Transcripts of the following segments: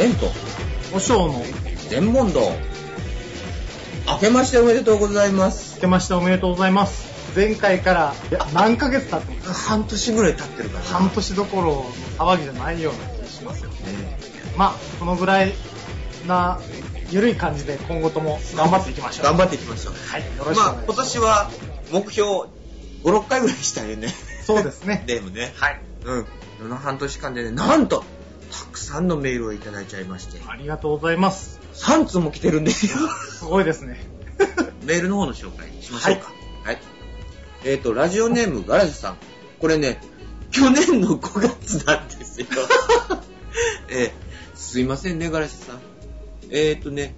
伝と、お尚の、全問答。明けましておめでとうございます。明けましておめでとうございます。前回から、いや、何ヶ月経ってます半年ぐらい経ってるからな。半年どころの騒ぎじゃないような気がしますよね。ねまあ、このぐらいな、ゆるい感じで今後とも頑張っていきましょう。頑張っていきましょう。はい、よろしくおまあ、今願いします。年は目標5、6回ぐらいしたよね。そうですね。でもね。はい。うん。この半年間でね、なんと、たくさんのメールをいただいちゃいまして、ありがとうございます。3通も来てるんですよ。すごいですね。メールの方の紹介しましょうか。はい。えっ、と、ラジオネームガラジさん。これね、去年の5月なんですよ。えーすいませんね、ガラジさん。えっ、とね、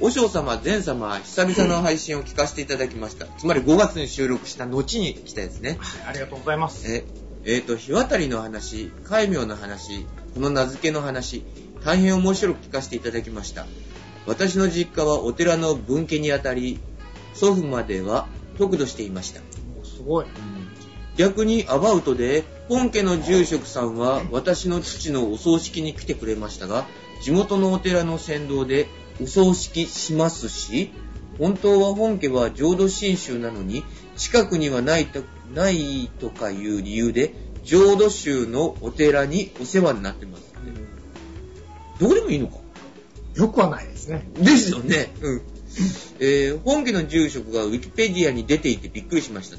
お嬢様、前様、久々の配信を聞かせていただきました。つまり5月に収録した後に来たやつね。ありがとうございます。え、えーと、日渡りの話、戒名の話、この名付けの話、大変面白く聞かせていただきました。私の実家はお寺の分家にあたり、祖父までは得度していました。すごい。逆にアバウトで、本家の住職さんは私の父のお葬式に来てくれましたが、地元のお寺の先導でお葬式しますし、本当は本家は浄土真宗なのに、近くにはないとないとかいう理由で、浄土宗のお寺にお世話になってます。どこでもいいのか？よくはないですね。ですよね。うん。えー本家の住職がウィキペディアに出ていてびっくりしました。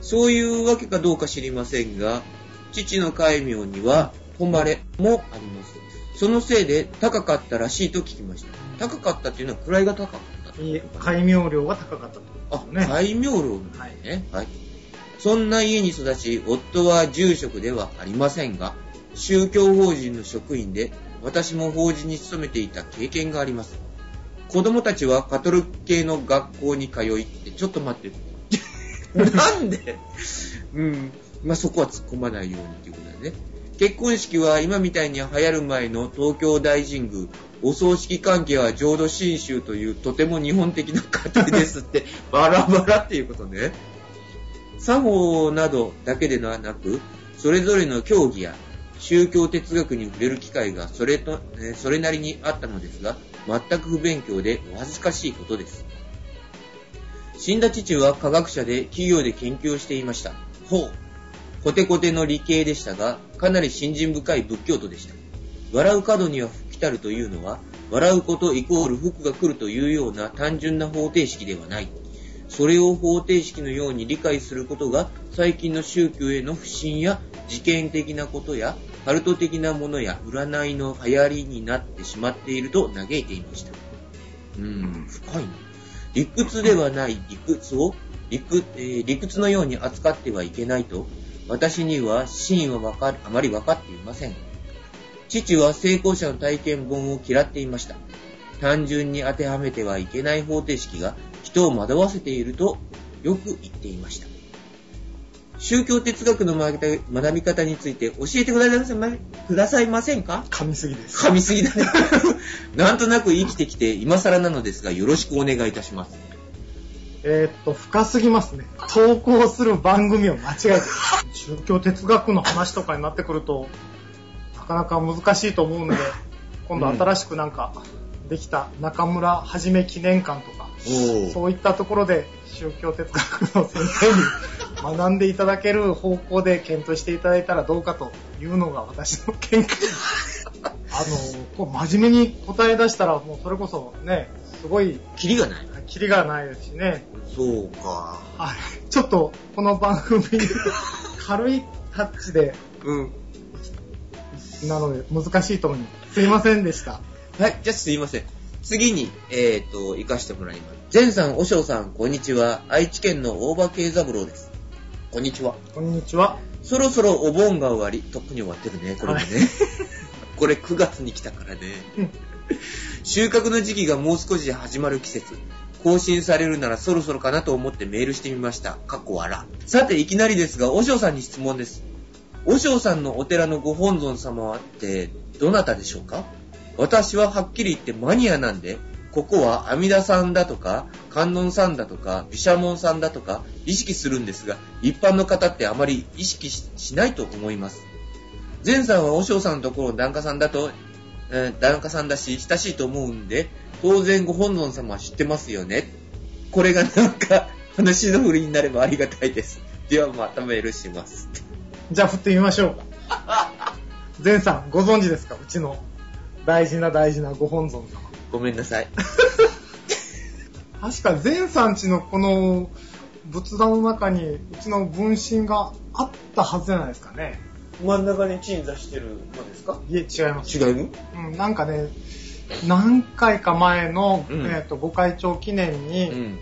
そういうわけかどうか知りませんが、父の戒名には、誉れもあります。そのせいで高かったらしいと聞きました。高かったっていうのは位が高かったっていえことかな戒名料が高かったというこあと、ですね。戒名料なんですね。はい。そんな家に育ち、夫は住職ではありませんが、宗教法人の職員で、私も法人に勤めていた経験があります。子供たちはカトル系の学校に通いって、ちょっと待って。なんで？うん。まあ、そこは突っ込まないようにっていうことだね。結婚式は今みたいに流行る前の東京大神宮、お葬式関係は浄土真宗というとても日本的な家庭ですって、バラバラっていうことね。作法などだけではなく、それぞれの教義や宗教哲学に触れる機会がそれと、それなりにあったのですが、全く不勉強でお恥ずかしいことです。死んだ父は科学者で企業で研究をしていました。ほう。コテコテの理系でしたが、かなり信心深い仏教徒でした。笑う角には福来たるというのは、笑うことイコール福が来るというような単純な方程式ではない。それを方程式のように理解することが、最近の宗教への不信や事件的なことや、カルト的なものや占いの流行りになってしまっていると嘆いていました。うーん、深いな。理屈ではない理屈を理屈,、えー理屈のように扱ってはいけないと、私には真意はわかあまり分かっていません。父は成功者の体験本を嫌っていました。単純に当てはめてはいけない方程式が人を惑わせているとよく言っていました。宗教哲学の学び方について教えてくださいませんくださいませんか？噛みすぎです。噛みすぎだね。なんとなく生きてきて今更なのですがよろしくお願いいたします。えーっと、深すぎますね。投稿する番組を間違えてる。宗教哲学の話とかになってくると、なかなか難しいと思うので、今度新しくなんかできた中村はじめ記念館とか、おそういったところで宗教哲学の先生に学んでいただける方向で検討していただいたらどうかというのが私の見解です。あの、こう真面目に答え出したらもうそれこそね、すごいキリがない。キリがないですしね。そうか。はい。ちょっと、この番組、軽いタッチで、うん。なので難しいと思います。すいませんでした。はい、じゃあすいません。次に、えー、と、行かしてもらいます。ゼンさん、おしょうさん、こんにちは。愛知県の大場慶三郎です。こんにちは。こんにちは。そろそろお盆が終わり、とっくに終わってるね、これもね。はい これ9月に来たからね。収穫の時期がもう少しで始まる季節。更新されるならそろそろかなと思ってメールしてみました。かっこ笑。さて、いきなりですが、おしょうさんに質問です。おしょうさんのお寺のご本尊様はって、どなたでしょうか？私ははっきり言ってマニアなんで、ここは阿弥陀さんだとか、観音さんだとか、毘沙門さんだとか、意識するんですが、一般の方ってあまり意識ししないと思います。前さんは和尚さんのところの檀家さんだと、えー、檀家さんだし、親しいと思うんで、当然ご本尊様は知ってますよね。これがなんか、話の振りになればありがたいです。ではまたメールします。じゃあ振ってみましょうか。前さん、ご存知ですか？うちの大事な大事なご本尊様。ごめんなさい。確か前さんちのこの仏壇の中にうちの分身があったはずじゃないですかね。真ん中に鎮座してるのですか？いえ、違います。違う？のうん、なんかね、何回か前の、うんえー、とご会長記念に、ううん。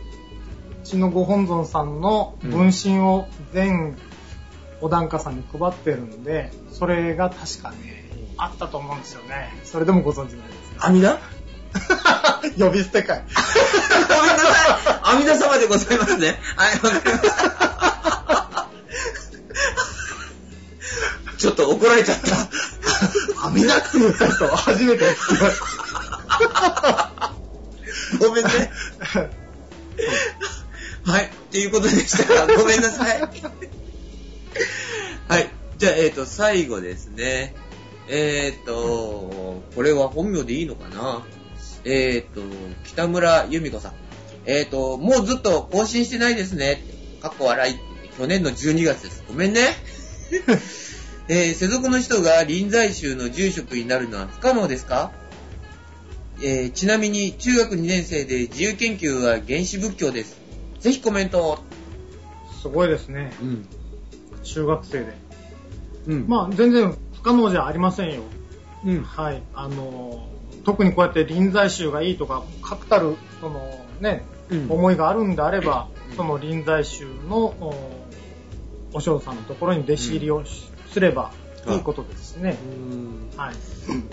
ちのご本尊さんの分身を全お檀家さんに配ってるんで、それが確かね、あったと思うんですよね。それでもご存知ないですか阿弥陀？呼び捨て会。ごめんなさい。阿弥陀様でございますね。はい、わかりました。ちょっと怒られちゃった。阿弥陀って言った人初めて聞きました。ごめんね。はい。っていうことでしたが、ごめんなさい。はい。じゃあ、えっ、と、最後ですね。えっ、と、これは本名でいいのかな？えっ、と、北村由美子さん。えっ、と、もうずっと更新してないですね。かっこ笑い。去年の12月です。ごめんね。えー世俗の人が臨済宗の住職になるのは不可能ですか？えーちなみに中学2年生で自由研究は原始仏教です。ぜひコメントを。すごいですね。うん。中学生で。うんまあ、全然不可能じゃありませんよ。うん。はい。あの、特にこうやって臨済宗がいいとか、確たる、そのね、うん思いがあるんであれば、うんその臨済宗のおお嬢さんのところに弟子入りをしすればいいことですしね。はい。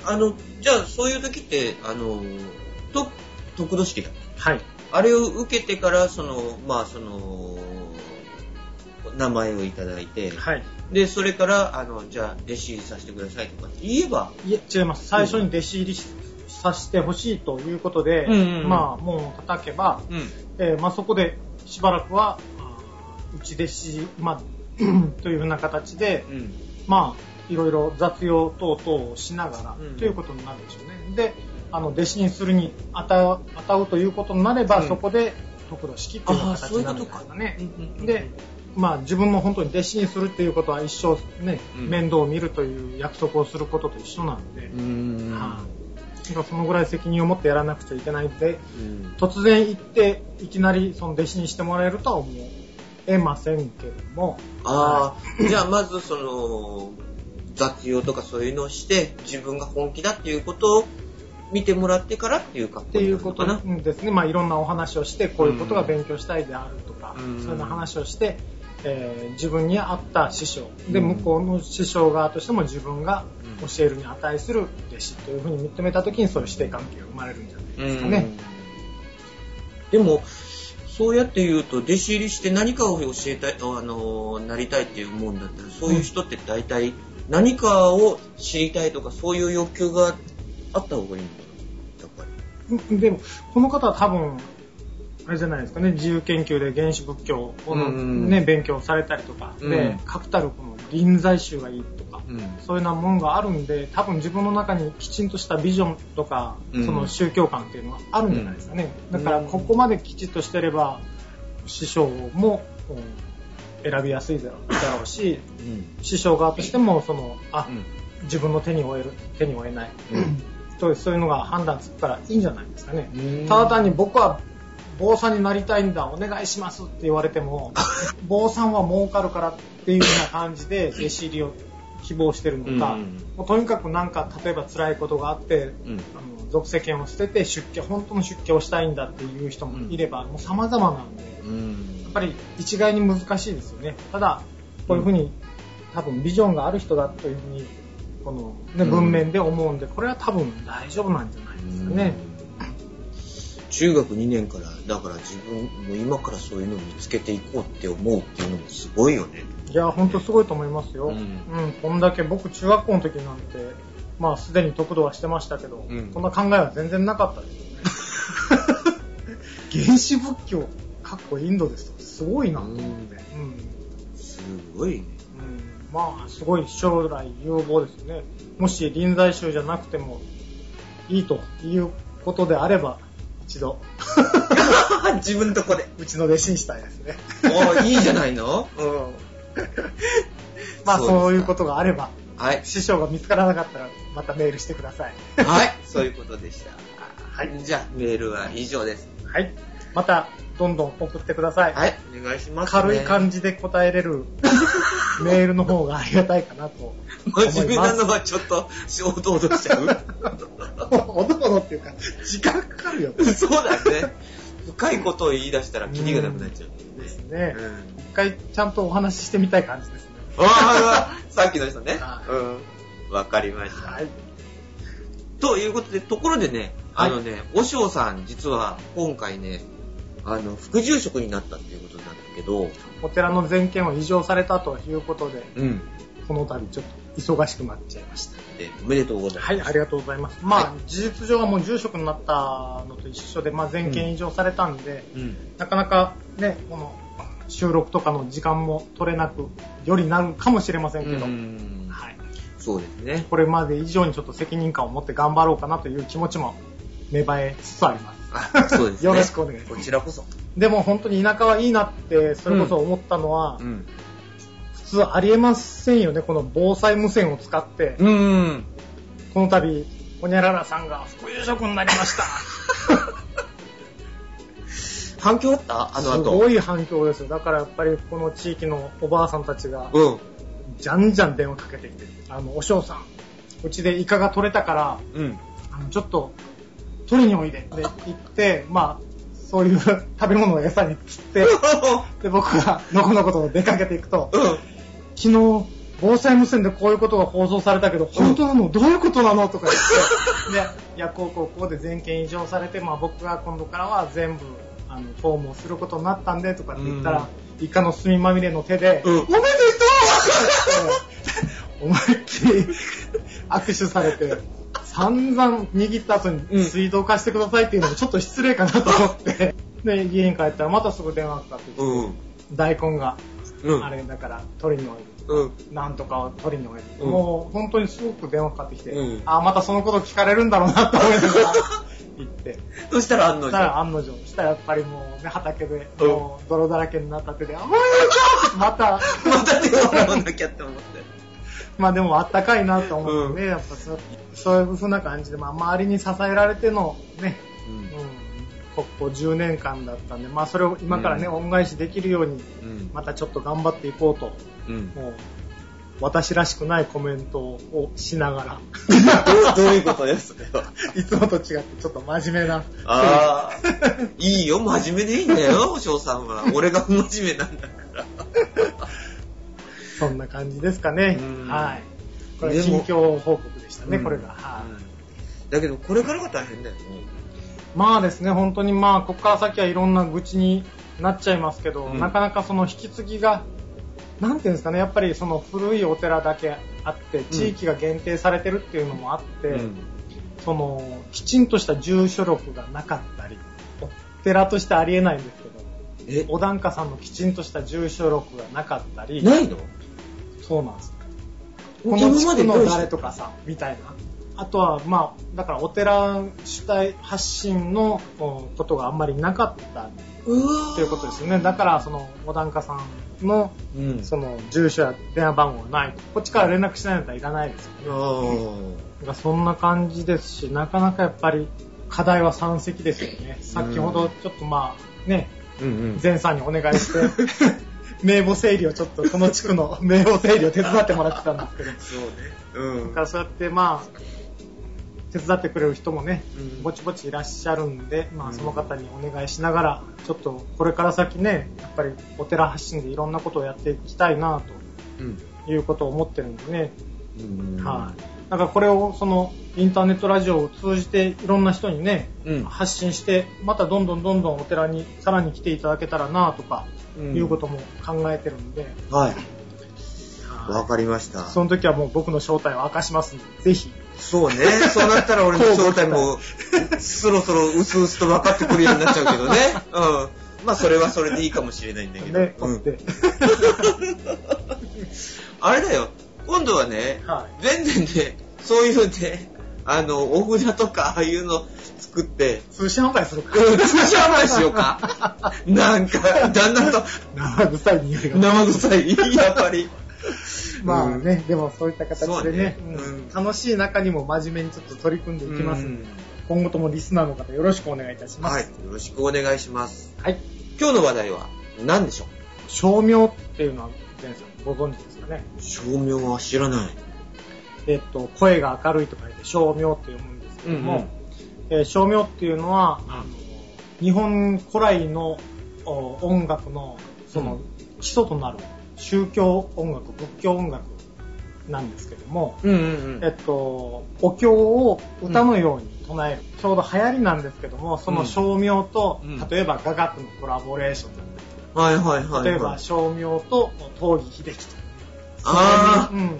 あの、じゃあそういう時って、あの、と、得度式だ。はい。あれを受けてから、その、まあその、名前をいただいて、はい。で、それから、あの、じゃあ弟子入りさせてくださいとかって言えば、いえ、違います。最初に弟子入りしさせてほしいということで、うんうんうんまあ、門を叩けば、うん。えーまあ、そこでしばらくは、あー内弟子、まあ、というふうな形で、うん。まあ、いろいろ雑用等々をしながら、うんということになるでしょうね。で、あの、弟子にするに当たう当たうということになれば、うんそこで得度式っていうああ、形になるんですうことか。かね。まあ自分も本当に弟子にするっていうことは一生ね、うん。面倒を見るという約束をすることと一緒なんで。はそのぐらい責任を持ってやらなくちゃいけないんで、うん。突然行って、いきなりその弟子にしてもらえるとは思えませんけども、ああ、じゃあまずその、雑用とかそういうのをして、自分が本気だっていうことを見てもらってからっていうかっていうこと。ですね。まあいろんなお話をして、こういうことが勉強したいであるとか、うん。そういう話をして、えー自分に合った師匠、で、うん。向こうの師匠側としても自分が教えるに値する弟子というふうに認めたときにそういう師弟関係が生まれるんじゃないですかね。でも、そうやって言うと、弟子入りして何かを教えたい、あの、なりたいって思うんだったら、そういう人って大体何かを知りたいとか、そういう欲求があった方がいいんだよ、やっぱり。うん。でも、この方は多分、あれじゃないですかね、自由研究で原始仏教を、うんね、勉強されたりとか、うん。で、確たるこの臨済宗がいいとか、うん。そういうようなものがあるんで、多分自分の中にきちんとしたビジョンとか、うん。その宗教観っていうのはあるんじゃないですかね。だから、ここまできちっとしてれば、師匠もうん選びやすいだろうし、師匠側としても、その、あ、自分の手に負える、手に負えない、うん。そういうのが判断つくからいいんじゃないですかね。うん。ただ単に僕は坊さんになりたいんだ、お願いしますって言われても、坊さんは儲かるからっていうような感じで弟子入りを希望してるのか、うんもうとにかくなんか例えば辛いことがあって、うん。あの俗世間を捨てて出家、本当の出家をしたいんだっていう人もいれば、もう様々なんで、うん。やっぱり一概に難しいですよね。ただ、こういうふうに、多分ビジョンがある人だというふうに、この、ね、うん。文面で思うんで、これは多分大丈夫なんじゃないですかね。中学2年からだから自分も今からそういうのを見つけていこうって思うっていうのもすごいよね。いや、ほんとすごいと思いますよ。ううんん。こんだけ僕中学校の時なんて、まあすでに得度はしてましたけど、うんこんな考えは全然なかったですよね。原始仏教、かっこインドですと、すごいなと思って。うん。すごいね。うんまあ、すごい将来有望ですね。もし臨済宗じゃなくても、いいということであれば、一度、自分のとこで。うちの弟子にしたいですね。おいいじゃないの？うん。まあそういうことがあれば、はい。師匠が見つからなかったら、またメールしてください。はい。そういうことでした。はい。じゃあ、メールは以上です。はい。また、どんどん送ってください。はい。お願いします、ね。軽い感じで答えれるメールの方がありがたいかなと。真面目なのはちょっと、衝動としちゃう？おどおどっていうか、時間かかるよね。そうだね。深いことを言い出したらキリがなくなっちゃう。ですねう。ん。一回ちゃんとお話ししてみたい感じですね。ああ、さっきの人ねは。うん。わかりました。はい。ということで、ところでね、はいあのね、お尚さん、実は今回ね、あの、副住職になったっていうことなんだけど、お寺の全権を移譲されたということで、うん。この度ちょっと忙しくなっちゃいました。で、おめでとうございます。はい、ありがとうございます。まあ、は事実上はもう住職になったのと一緒で、まあ、全権移譲されたんで、うん。なかなかね、この収録とかの時間も取れなくよりなるかもしれませんけど、うんはい、そうですね。これまで以上にちょっと責任感を持って頑張ろうかなという気持ちも芽生えつつあります。あ、そうですね。よろしくお願いしますこちらこそ。でも本当に田舎はいいなって、それこそ思ったのは、ん。普通ありえませんよね、この防災無線を使って、うん。この度、ほにゃららさんが副住職になりました。反響あった？あのす後。ごい反響ですよ。だからやっぱりこの地域のおばあさんたちが、うん。じゃんじゃん電話かけてきて、あの、お嬢さん、うちでイカが取れたから、うん。あのちょっと、取りにおいで。で、行って、まあ、そういう食べ物を餌に釣って、で、僕がのこのこと出かけていくと、うん。昨日、防災無線でこういうことが放送されたけど、本当なの？どういうことなの？とか言って、で、いや、こうこうこうで全権移譲されて、まあ僕が今度からは全部、あの、フォームをすることになったんで、とかって言ったら、イカの墨まみれの手で、うん。おめでとう！って思いっきり握手されて、散々握った後うんに水道貸してくださいっていうのもちょっと失礼かなと思って、で、家に帰ったらまたすぐ電話かかってきて、うん。大根が、うん。あれだから取りにおいで。うん。なんとかを取りにおいで、うん。もう本当にすごく電話かかってきて、うん。あまたそのこと聞かれるんだろうなと思いながら行って、そしたらあんのそしたら案の定、そしたらやっぱりもうね、畑で、うん。もう泥だらけになった手で、おめでとうまた、また手を洗わなきゃって思って。まあでもあったかいなと思ってね、やっぱそうそういう風な感じで、まあ周りに支えられてのね、ううん、ここ10年間だったんで、まあそれを今からね、うん恩返しできるように、ん。またちょっと頑張っていこうと、うん。もう、私らしくないコメントをしながら、どういうことですそれは。いつもと違ってちょっと真面目な。ああ、いいよ、真面目でいいんだよ、お嬢さんは。俺が不真面目なんだから。そんな感じですかねうん。はい。これでも近況報告でしたね、うんこれが。はい。うんだけど、これからが大変だよね。まあですね、本当にまあ、ここから先はいろんな愚痴になっちゃいますけど、うん。なかなかその引き継ぎが、なんていうんですかね、やっぱりその古いお寺だけあって、地域が限定されてるっていうのもあって、うん。その、きちんとした住所録がなかったり、お寺としてありえないんですけど、え、お檀家さんのきちんとした住所録がなかったり、ないの？そうなんです。今この地区の誰とかさ、みたいな。あとは、まあ、だからお寺主体発信のうんことがあんまりなかったっていうことですよね。だから、その、お檀家さんの、うん。その、住所や電話番号がない。こっちから連絡しないんだったらいらないですよね。あだからそんな感じですし、なかなかやっぱり、課題は山積ですよね。先ほど、ちょっとまあ、ね、ーうんうん。前さんにお願いして、名簿整理をちょっと、この地区の名簿整理を手伝ってもらってたんですけど、そうね。うんだからそうやってまあ手伝ってくれる人もね、うん。ぼちぼちいらっしゃるんで、まあ、うん。その方にお願いしながらちょっとこれから先ねやっぱりお寺発信でいろんなことをやっていきたいなうん。ということを思ってるんでね、うん。はい。だからこれをそのインターネットラジオを通じていろんな人にね、うん。発信してまたどんどんどんどんお寺にさらに来ていただけたらなとかうん。いうことも考えてるんで、はい。はい。わかりました。その時はもう僕の正体を明かしますんでぜひそうね。そうなったら俺の 正体も、そろそろ薄々と分かってくるようになっちゃうけどね。うん。まあ、それはそれでいいかもしれないんだけど。ね、うん。あれだよ。今度はね、は全然ね、そういうね、あの、お札とか、ああいうの作って、通信販売するか。うん通信販売しようか。なんか、だんだんと生臭い匂いが。生臭い、やっぱり。まあね、でもそういった形でねね、うんうん楽しい中にも真面目にちょっと取り組んでいきますので、今後ともリスナーの方よろしくお願いいたします。はい。よろしくお願いします。はい。今日の話題は何でしょう？照明っていうのは、前さんご存知ですかね？照明は知らない。えっと、声が明るいと書いて照明って読むんですけども、えー照明っていうのは、あの日本古来のお音楽のその基礎となる宗教音楽、仏教音楽なんですけども、うんうんうん。えっと、お経を歌のように唱える。ちょうど流行りなんですけども、その照明と、うん例えば雅楽のコラボレーションだったはいはいはい、はい。り、例えば照明と東儀秀樹とか。あそうん。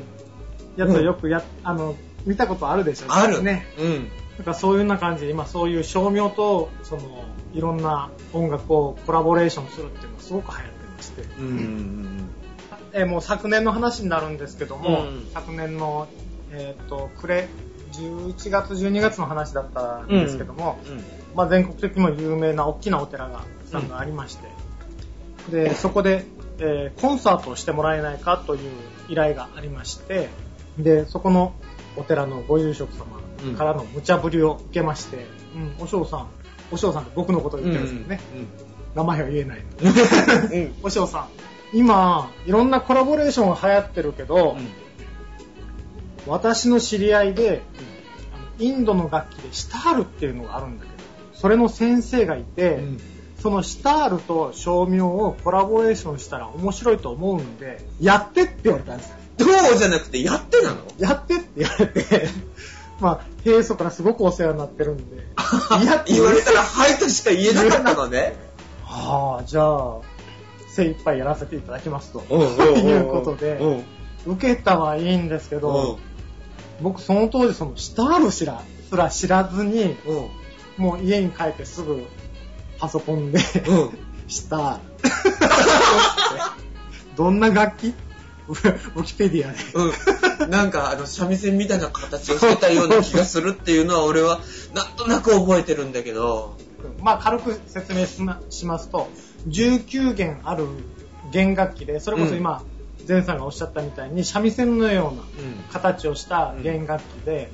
やつをよくや、あの、見たことあるでしょある。ね。うん。なんかそういうような感じで、今そういう照明と、その、いろんな音楽をコラボレーションするっていうのがすごく流行ってまして。うんうんうんえーもう昨年の話になるんですけども、うん。昨年の、えっ、と、暮れ、11月、12月の話だったんですけども、うん。まあ、全国的にも有名な大きなお寺が、さんがありまして、で、そこで、えーコンサートをしてもらえないかという依頼がありまして、で、そこのお寺のご住職様からの無茶ぶりを受けまして、うん、お嬢さん、お嬢さんって僕のことを言ってるんですけどね、名前は言えない。お嬢さん、今、いろんなコラボレーションが流行ってるけど、私の知り合いで、あのインドの楽器でシタールっていうのがあるんだけど、それの先生がいて、うん。そのシタールと照明をコラボレーションしたら面白いと思うんで、やってって言われたんですよ。どうじゃなくて、やってなの？やってって言われて、まあ、平素からすごくお世話になってるんで、やって言われたら、はいとしか言えなかったのね。は あ、じゃあ、精一杯やらせていただきますと。いうことでうん。受けたはいいんですけうんど、僕その当時そのシタールすら、すら知らずに、うん。もう家に帰ってすぐパソコンで、うん。シタール。どんな楽器？ウィキペディアで。うん。なんか、あの、三味線みたいな形をしてたような気がするっていうのは、俺は、なんとなく覚えてるんだけど。まあ軽く説明しますと、19弦ある弦楽器で、それこそ今、前さんがおっしゃったみたいに三味線のような形をした弦楽器で、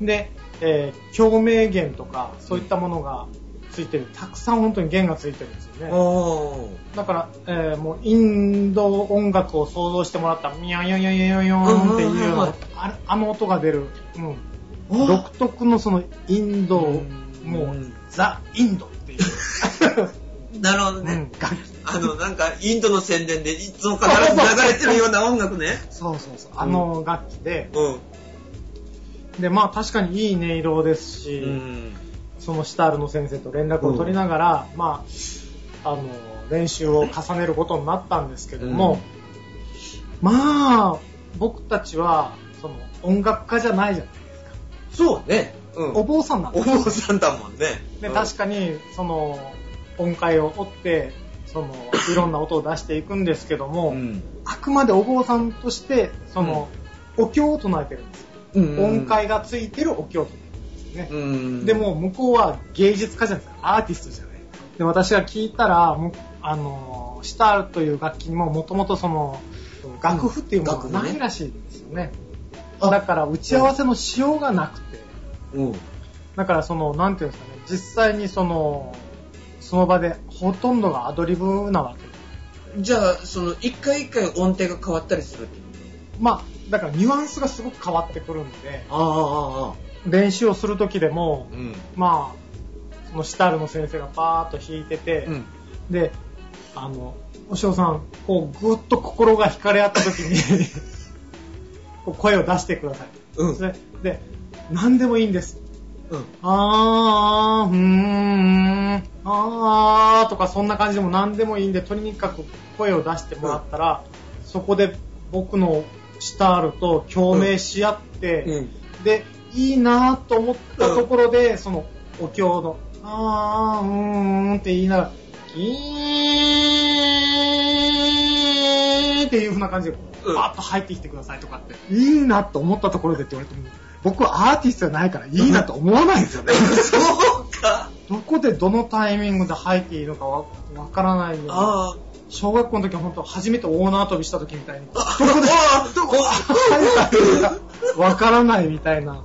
で、えー共鳴弦とかそういったものがついてる、たくさん本当に弦がついてるんですよね。だから、えーもうインド音楽を想像してもらったら、ミヤヨヨヨヨヨーンっていうよううんな、あれあの音が出る、うん、お独特のそのインド、うん。もうザ・インドっていう、なるほどね。あの、なんか、インドの宣伝でいつも必ず流れてるような音楽ね。そうそうそう、あの楽器で、うん。で、まあ確かにいい音色ですし、うん。そのシタールの先生と連絡を取りながら、まあ、あの、練習を重ねることになったんですけども、まあ、僕たちは、その、音楽家じゃないじゃないですか。そうね。うん。お坊さんなんですお坊さんだもんね。で、確かに、その、音階を追って、その、いろんな音を出していくんですけども、うん。あくまでお坊さんとして、その、お経を唱えてるんですよ。うん音階がついてるお経を唱えてるんですね。うん。でも、向こうは芸術家じゃないですか。アーティストじゃない。で、私が聞いたら、あの、シタールという楽器にももともとその、楽譜っていうものがないらしいんですよね。あだから、打ち合わせのしようがなくて、うん。だからその、なんていうんですかね、実際にその、その場でほとんどがアドリブなわけ。じゃあ、その、一回一回音程が変わったりするってこまあ、だからニュアンスがすごく変わってくるんで、とああ、ああ、練習をするときでも、うん。まあ、そのシタールの先生がバーッと弾いてて、うん。で、あの、おしおさん、こう、ぐっと心が惹かれ合った時に 声を出してください。うん。で、で何でもいいんです。うん。あー、うーん、あーとかそんな感じでも何でもいいんで、とにかく声を出してもらったら、そこで僕のシタールと共鳴し合って、うん。で、いいなと思ったところで、その、お経の、あー、うーんって言いながら、ギーっていう風な感じで、うんバーッと入ってきてくださいとかって、いいなと思ったところでって言われても、僕はアーティストじゃないからいいなと思わないんですよね。そうか。どこでどのタイミングで入っていいのかわわからないよ。ああ。小学校の時は本当初めて大縄跳びした時みたいに、どこで、どこ入ったらいいかわからないみたいな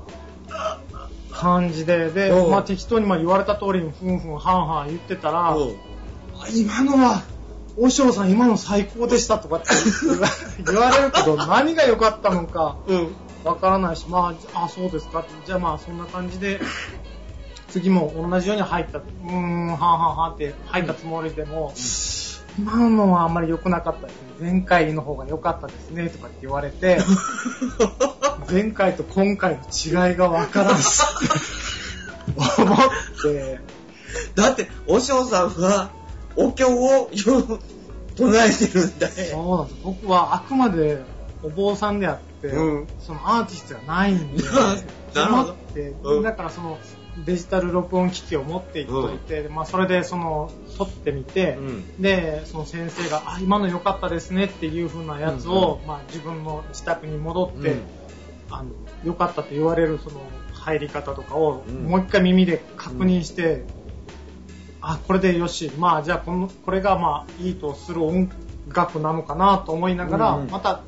感じで、で、うんまあ適当にまあ言われた通りにふんふんはんはん言ってたら、うんあ今のは、おしょうさん今の最高でしたとかって言わ 言われるけど、何が良かったのかうん。わからないし、まあ、あ、そうですか。じゃあまあそんな感じで、次も同じように入った、うーん、はんはんはんって入ったつもりでも、今のはあんまり良くなかったですね。前回の方が良かったですね、とかって言われて、前回と今回の違いがわからんし、思って、だって、お嬢さんは、お経をよ唱えてるんだよ。そうなんです。僕はあくまでお坊さんであって、うん。そのアーティストじゃないんで、なるほど。だからそのデジタル録音機器を持っていっといて、まあそれでその撮ってみて、うん。で、その先生が、あ、今の良かったですねっていう風なやつを、まあ自分の自宅に戻って、うん。あの、良かったと言われるその入り方とかを、うん。もう一回耳で確認して、あ、これでよし、まあじゃあこの、これがまあいいとする音楽なのかなと思いながら、うんうん。また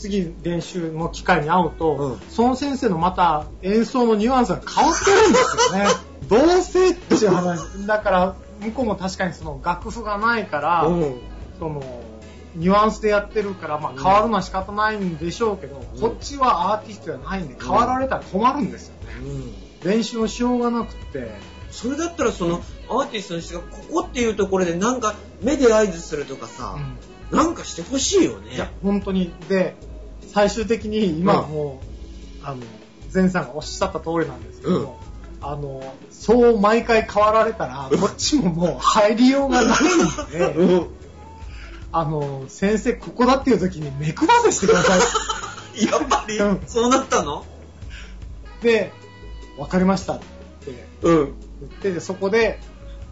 次練習の機会に会うと、うんその先生のまた演奏のニュアンスが変わってるんですよね。どうせっていう話。だから、向こうも確かにその楽譜がないから、うん。その、ニュアンスでやってるから、まあ変わるのは仕方ないんでしょうけど、うんこっちはアーティストじゃないんで、変わられたら困るんですよね。うん。練習のしようがなくて、それだったらそのアーティストの人がここっていうところでなんか目で合図するとかさ、なんかしてほしいよね。いや、本当に。で、最終的に今はもう、あの、前さんがおっしゃった通りなんですけども、あの、そう毎回変わられたら、こっちももう入りようがないんで、うん。あの、先生ここだっていう時に目配せしてください。やっぱりうんそうなったの？で、わかりましたってうん。言って、でそこで、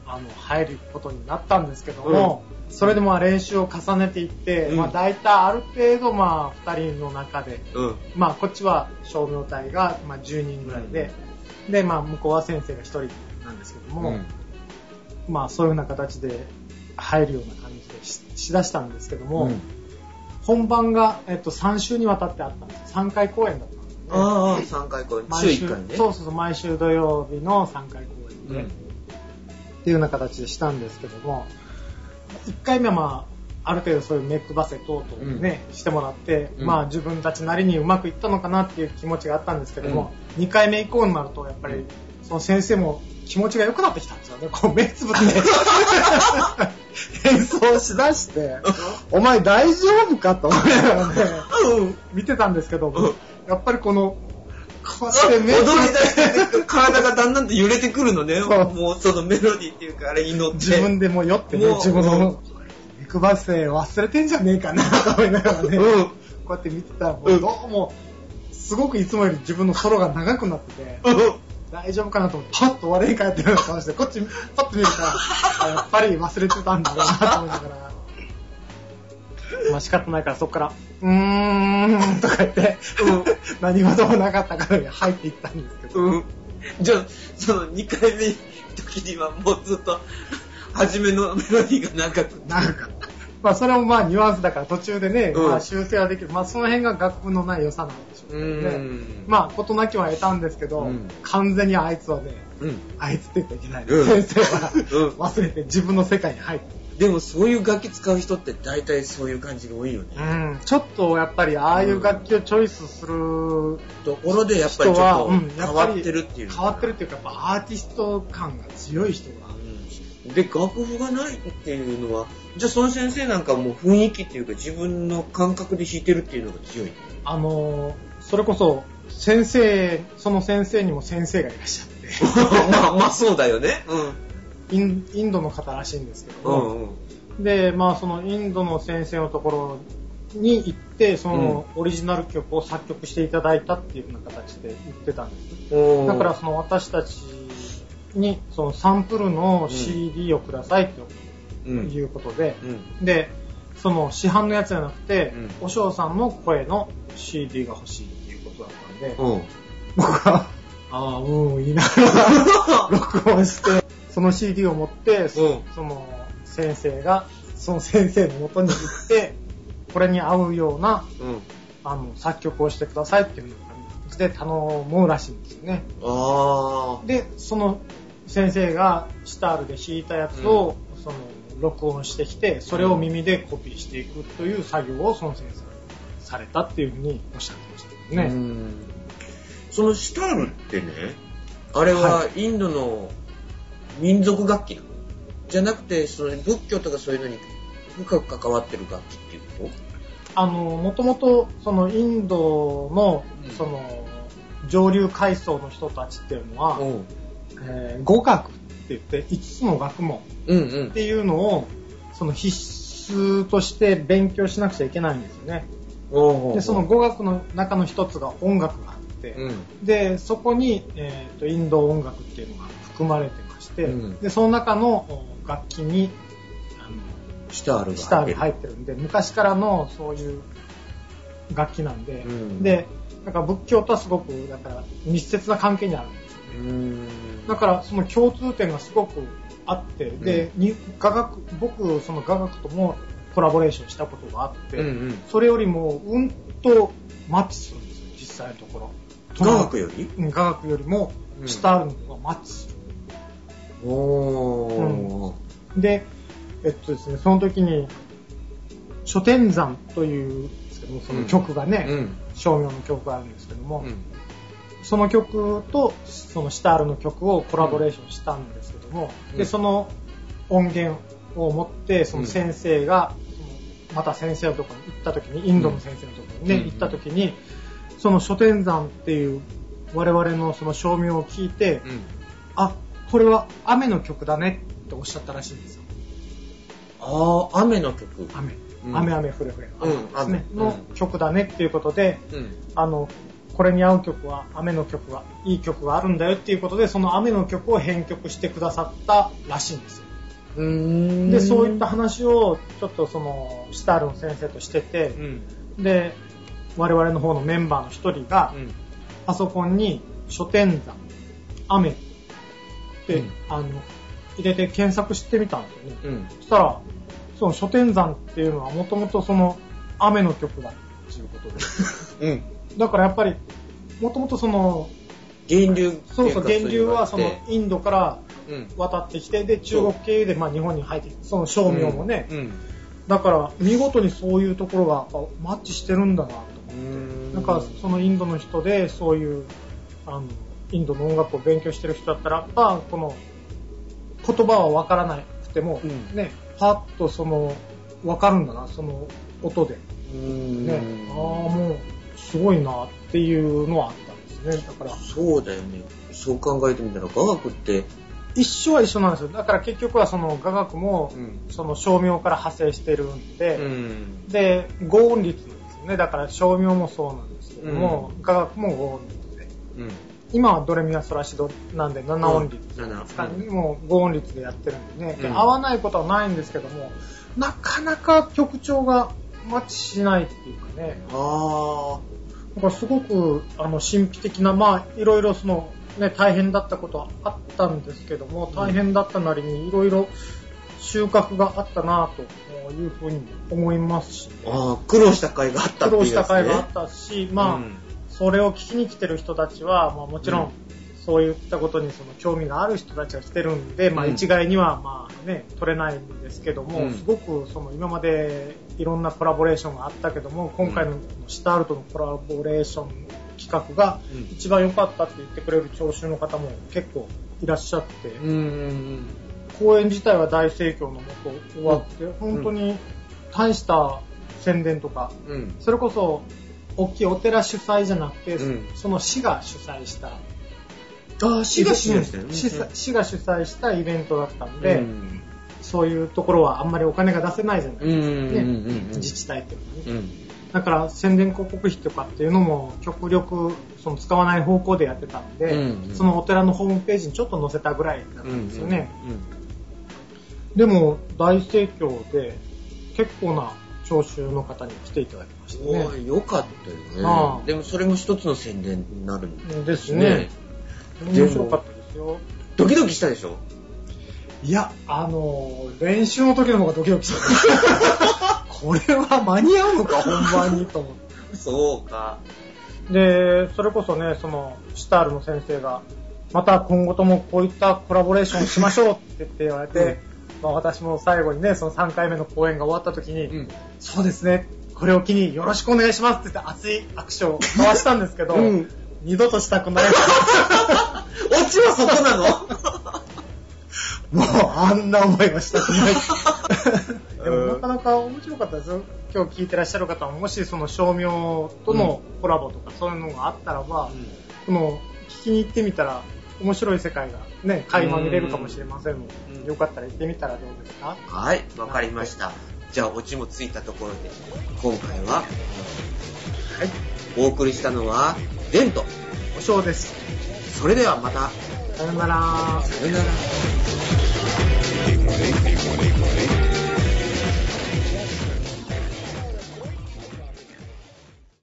あの、入ることになったんですけども、それでまあ練習を重ねていって、うんまあ大体ある程度まあ二人の中で、うん。まあこっちは照明隊がまあ10人ぐらいで、でまあ向こうは先生が1人なんですけども、まあそういうような形で入るような感じでししだしたんですけども、うん本番が、えっと、3週にわたってあったんです。3回公演だったんですね。ああ、3回公演。週毎週1回ね。そうそうそう、毎週土曜日の3回公演で、うんっていうような形でしたんですけども、1回目はまあ、ある程度そういう目配せ等々ね、してもらって、うん。まあ自分たちなりにうまくいったのかなっていう気持ちがあったんですけども、2回目以降になると、やっぱり、その先生も気持ちが良くなってきたんですよね。こう目つぶって。演奏しだして、お前大丈夫かと思いながらね、見てたんですけどうん、やっぱりこの、踊りっ出してて体がだんだんと揺れてくるのね。もうそのメロディーっていうかあれ祈って。自分でもう酔ってね、もう自分の目配せ忘れてんじゃねえかなと思いながらね、うん。こうやって見てたら、もうどうも、すごくいつもより自分のソロが長くなってて、うん。大丈夫かなと思って、パッと終わりに帰ってるような顔して、こっちパッと見るから、あやっぱり忘れてたんだろうなと思いながら、まあ仕方ないからそっから、うーんとか言って、うん何事もなかったからに入っていったんですけど、うん。じゃあ、その2回目の時にはもうずっと、初めのメロディーが長く。長かった。まあそれもまあニュアンスだから途中でね、うんまあ修正はできる。まあその辺が楽譜のない良さなんでしょうけどね。んまあ事なきは得たんですけど、うん完全にあいつはね、うん。あいつって言ってはいけない、うん先生は、うん忘れて自分の世界に入って。でもそういう楽器使う人って大体そういう感じが多いよね。うん、ちょっとやっぱりああいう楽器をチョイスするところでやっぱりちょっと変わってるっていうの変わってるっていうかやっぱアーティスト感が強い人がうんで、楽譜がないっていうのは、じゃあその先生なんかもう雰囲気っていうか自分の感覚で弾いてるっていうのが強い。あのーそれこそ先生その先生にも先生がいらっしゃって まあまあそうだよね。インインドの方らしいんですけどうん。うも、んうん。でまあそのインドの先生のところに行ってそのオリジナル曲を作曲していただいたっていうような形で言ってたんですだからその私たちにそのサンプルの CD をくださいとうん、いうことで、うん。でその市販のやつじゃなくて、うんお嬢さんの声の CD が欲しいっていうことだったんで、うん。僕は、ああ、うん、言いな 録音して、その CD を持って、そうんその先生が、その先生の元に行って、これに合うようなうん。あの作曲をしてくださいっていう感じで頼むらしいんですよね。ああ。で、その先生がシタールで弾いたやつを、その録音してきて、それを耳でコピーしていくという作業をその先生がされたっていうふうにおっしゃってましたけどね。うんそのシタールってね、あれはインドの民族楽器なの？じゃなくて、その仏教とかそういうのに深く関わってる楽器っていうこあの、もともと、そのインドのうん、その、上流階層の人たちっていうのは、とうん。えー語学って言って、5つの学問っ。ていうのを、その必須として勉強しなくちゃいけないんですよね。で、その語学の中の一つが音楽があって、うん。で、そこに、えーと、インド音楽っていうのが含まれてまして、うんで、その中のお楽器に、シタールが入っってるんで、昔からのそういう楽器なんで、うんで、だから仏教とはすごく、だから密接な関係にあるんですよね。ん。だからその共通点がすごくあって、で、に雅楽、僕、その雅楽ともコラボレーションしたことがあって、うんうん。それよりもうんとマッチするんですよ、実際のところ。雅楽より？よりもうんシタールの方がマッチする。おー。で、えっとですね、その時に、書天山というんですけども、その曲がね、うん。商業の曲があるんですけども、うん。その曲とそのシタールの曲をコラボレーションしたんですけども、うんでその音源を持ってその先生が、また先生のところに行った時にインドの先生のところにね、うん行った時にその書天山っていう我々のその照明を聞いて、うん。あこれは雨の曲だねっておっしゃったらしいんですよああ、雨の曲。雨、うん雨雨ふれふれの曲だねっていうことでうん。あの、これに合う曲は、雨の曲が、いい曲があるんだよっていうことで、その雨の曲を編曲してくださったらしいんですよ。で、そういった話を、ちょっとその、シタールの先生としててう、ん。で、我々の方のメンバーの一人が、うん。パソコンに、書店山、雨って、うんあの、入れて検索してみたんですよね。うん。そしたら、その書店山っていうのはもともとその、雨の曲だっていうことで。うん。だからやっぱり、もともとその、源流そうそう、源流はそのうインドからん。渡ってきて、で、中国経由でまあ日本に入ってきて、その商名もね、うん。だから見事にそういうところがマッチしてるんだなと思って。うん。なんかそのインドの人でそういう、あの、インドの音楽を勉強してる人だったら、まあ、この言葉はわからなくても、うんね、パッとその、わかるんだな、その音で。うん。ね、ああ、もう、すごいなっていうのはあったんですね。だから、そうだよね。そう考えてみたら、雅楽って、一緒は一緒なんですよ。だから結局はその雅楽も、うんその照明から派生してるんで、ん。で、合音率なんですよね。だから照明もそうなんですけども、雅楽も合音率で。うん。今はドレミファソラシドなんで7音率うん。もう合音率でやってるんでね、でうん。合わないことはないんですけども、なかなか曲調がマッチしないっていうかね、あだからすごくあの神秘的な、まあいろいろその、ね、大変だったことはあったんですけども、大変だったなりにいろいろ収穫があったなというふうに思いますし、あ。ああ、苦労した甲斐があったっていうね。苦労した甲斐があったし、まあ、うんそれを聞きに来てる人たちは、まあ、もちろん、うん。そういったことにその興味がある人たちが来てるんで、まあ、うん一概にはまあ、ね、取れないんですけども、うん。すごくその今までいろんなコラボレーションがあったけども今回のシタールとのコラボレーション企画がうん。一番良かったって言ってくれる聴衆の方も結構いらっしゃって、うんうん公演自体は大盛況のもと終わって、本当に大した宣伝とかうん。うん。それこそ大きいお寺主催じゃなくて、うん。その市が主催した。ああ、市が主催したよね。うん。市市が主催したイベントだったんで、うん。そういうところはあんまりお金が出せないじゃないですか、うんうんうんねうん。自治体っていうのはね、うん。だから宣伝広告費とかっていうのも極力その使わない方向でやってたんで、うんうん。そのお寺のホームページにちょっと載せたぐらいだったんですよね、うん。でも大盛況で結構な聴衆の方に来ていただきましたね。よかったよね。でもそれも一つの宣伝になるんでですね。でも面白かったですよ。ドキドキしたでしょ？いや、あのー練習の時の方がドキドキした。これは間に合うのか、本番にと思って。そうか。で、それこそね、その、シュタールの先生が、また今後ともこういったコラボレーションしましょうって言って言われて、まあ私も最後にね、その3回目の公演が終わった時に、うん。そうですね、これを機によろしくお願いしますって言って熱い握手を交わしたんですけど、うん二度としたくない。オチはそこなの？もうあんな思いはしたくない。でうんもなかなか面白かったですよ。今日聞いてらっしゃる方も、もしその照明とのコラボとかそういうのがあったらば、この聞きに行ってみたら面白い世界がね、垣間見れるかもしれませんので、うんよかったら行ってみたらどうですか？はい、わかりました。じゃあ、オチもついたところで、今回は、はい。お送りしたのは、デント。お尚です。それではまた、さよなら。さよなら。